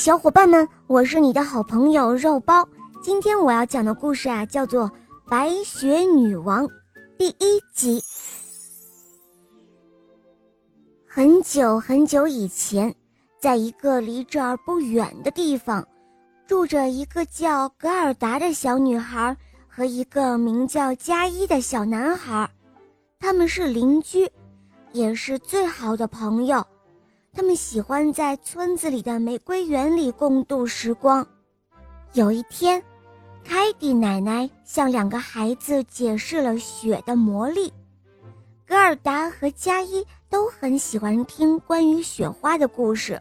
小伙伴们，我是你的好朋友肉包。今天我要讲的故事啊，叫做《白雪女王》第一集。很久很久以前，在一个离这儿不远的地方，住着一个叫格尔达的小女孩和一个名叫加伊的小男孩，他们是邻居，也是最好的朋友。他们喜欢在村子里的玫瑰园里共度时光。有一天，凯蒂奶奶向两个孩子解释了雪的魔力。格尔达和加伊都很喜欢听关于雪花的故事。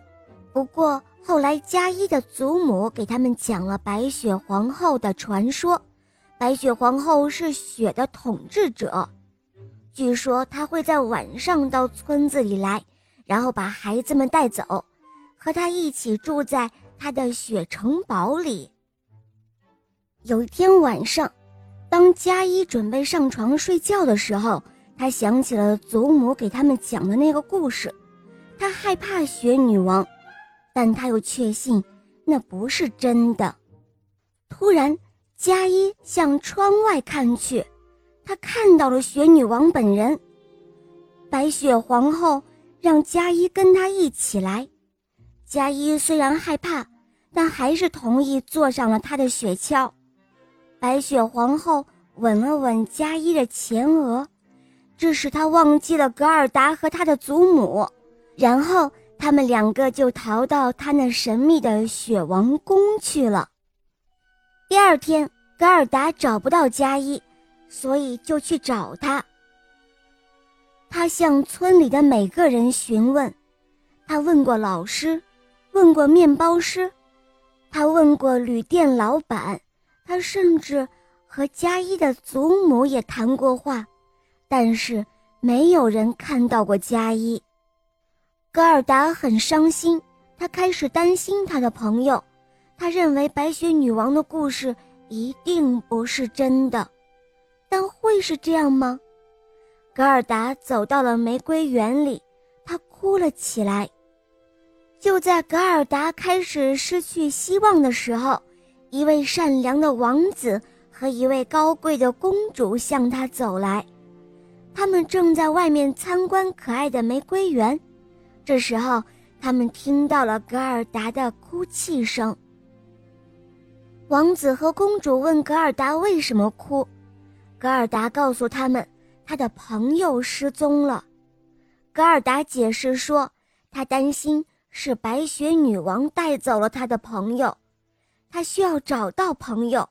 不过后来，加伊的祖母给他们讲了白雪皇后的传说。白雪皇后是雪的统治者，据说她会在晚上到村子里来。然后把孩子们带走，和他一起住在他的雪城堡里。有一天晚上，当加伊准备上床睡觉的时候，他想起了祖母给他们讲的那个故事。他害怕雪女王，但他又确信那不是真的。突然，加伊向窗外看去，他看到了雪女王本人，白雪皇后。让加伊跟他一起来。加伊虽然害怕，但还是同意坐上了他的雪橇。白雪皇后吻了吻加伊的前额，这使他忘记了格尔达和他的祖母。然后他们两个就逃到他那神秘的雪王宫去了。第二天，格尔达找不到加伊，所以就去找他。他向村里的每个人询问，他问过老师，问过面包师，他问过旅店老板，他甚至和加伊的祖母也谈过话，但是没有人看到过加伊。格尔达很伤心，他开始担心他的朋友，他认为白雪女王的故事一定不是真的，但会是这样吗？格尔达走到了玫瑰园里，他哭了起来。就在格尔达开始失去希望的时候，一位善良的王子和一位高贵的公主向他走来，他们正在外面参观可爱的玫瑰园。这时候，他们听到了格尔达的哭泣声。王子和公主问格尔达为什么哭，格尔达告诉他们。他的朋友失踪了，格尔达解释说，他担心是白雪女王带走了他的朋友，他需要找到朋友。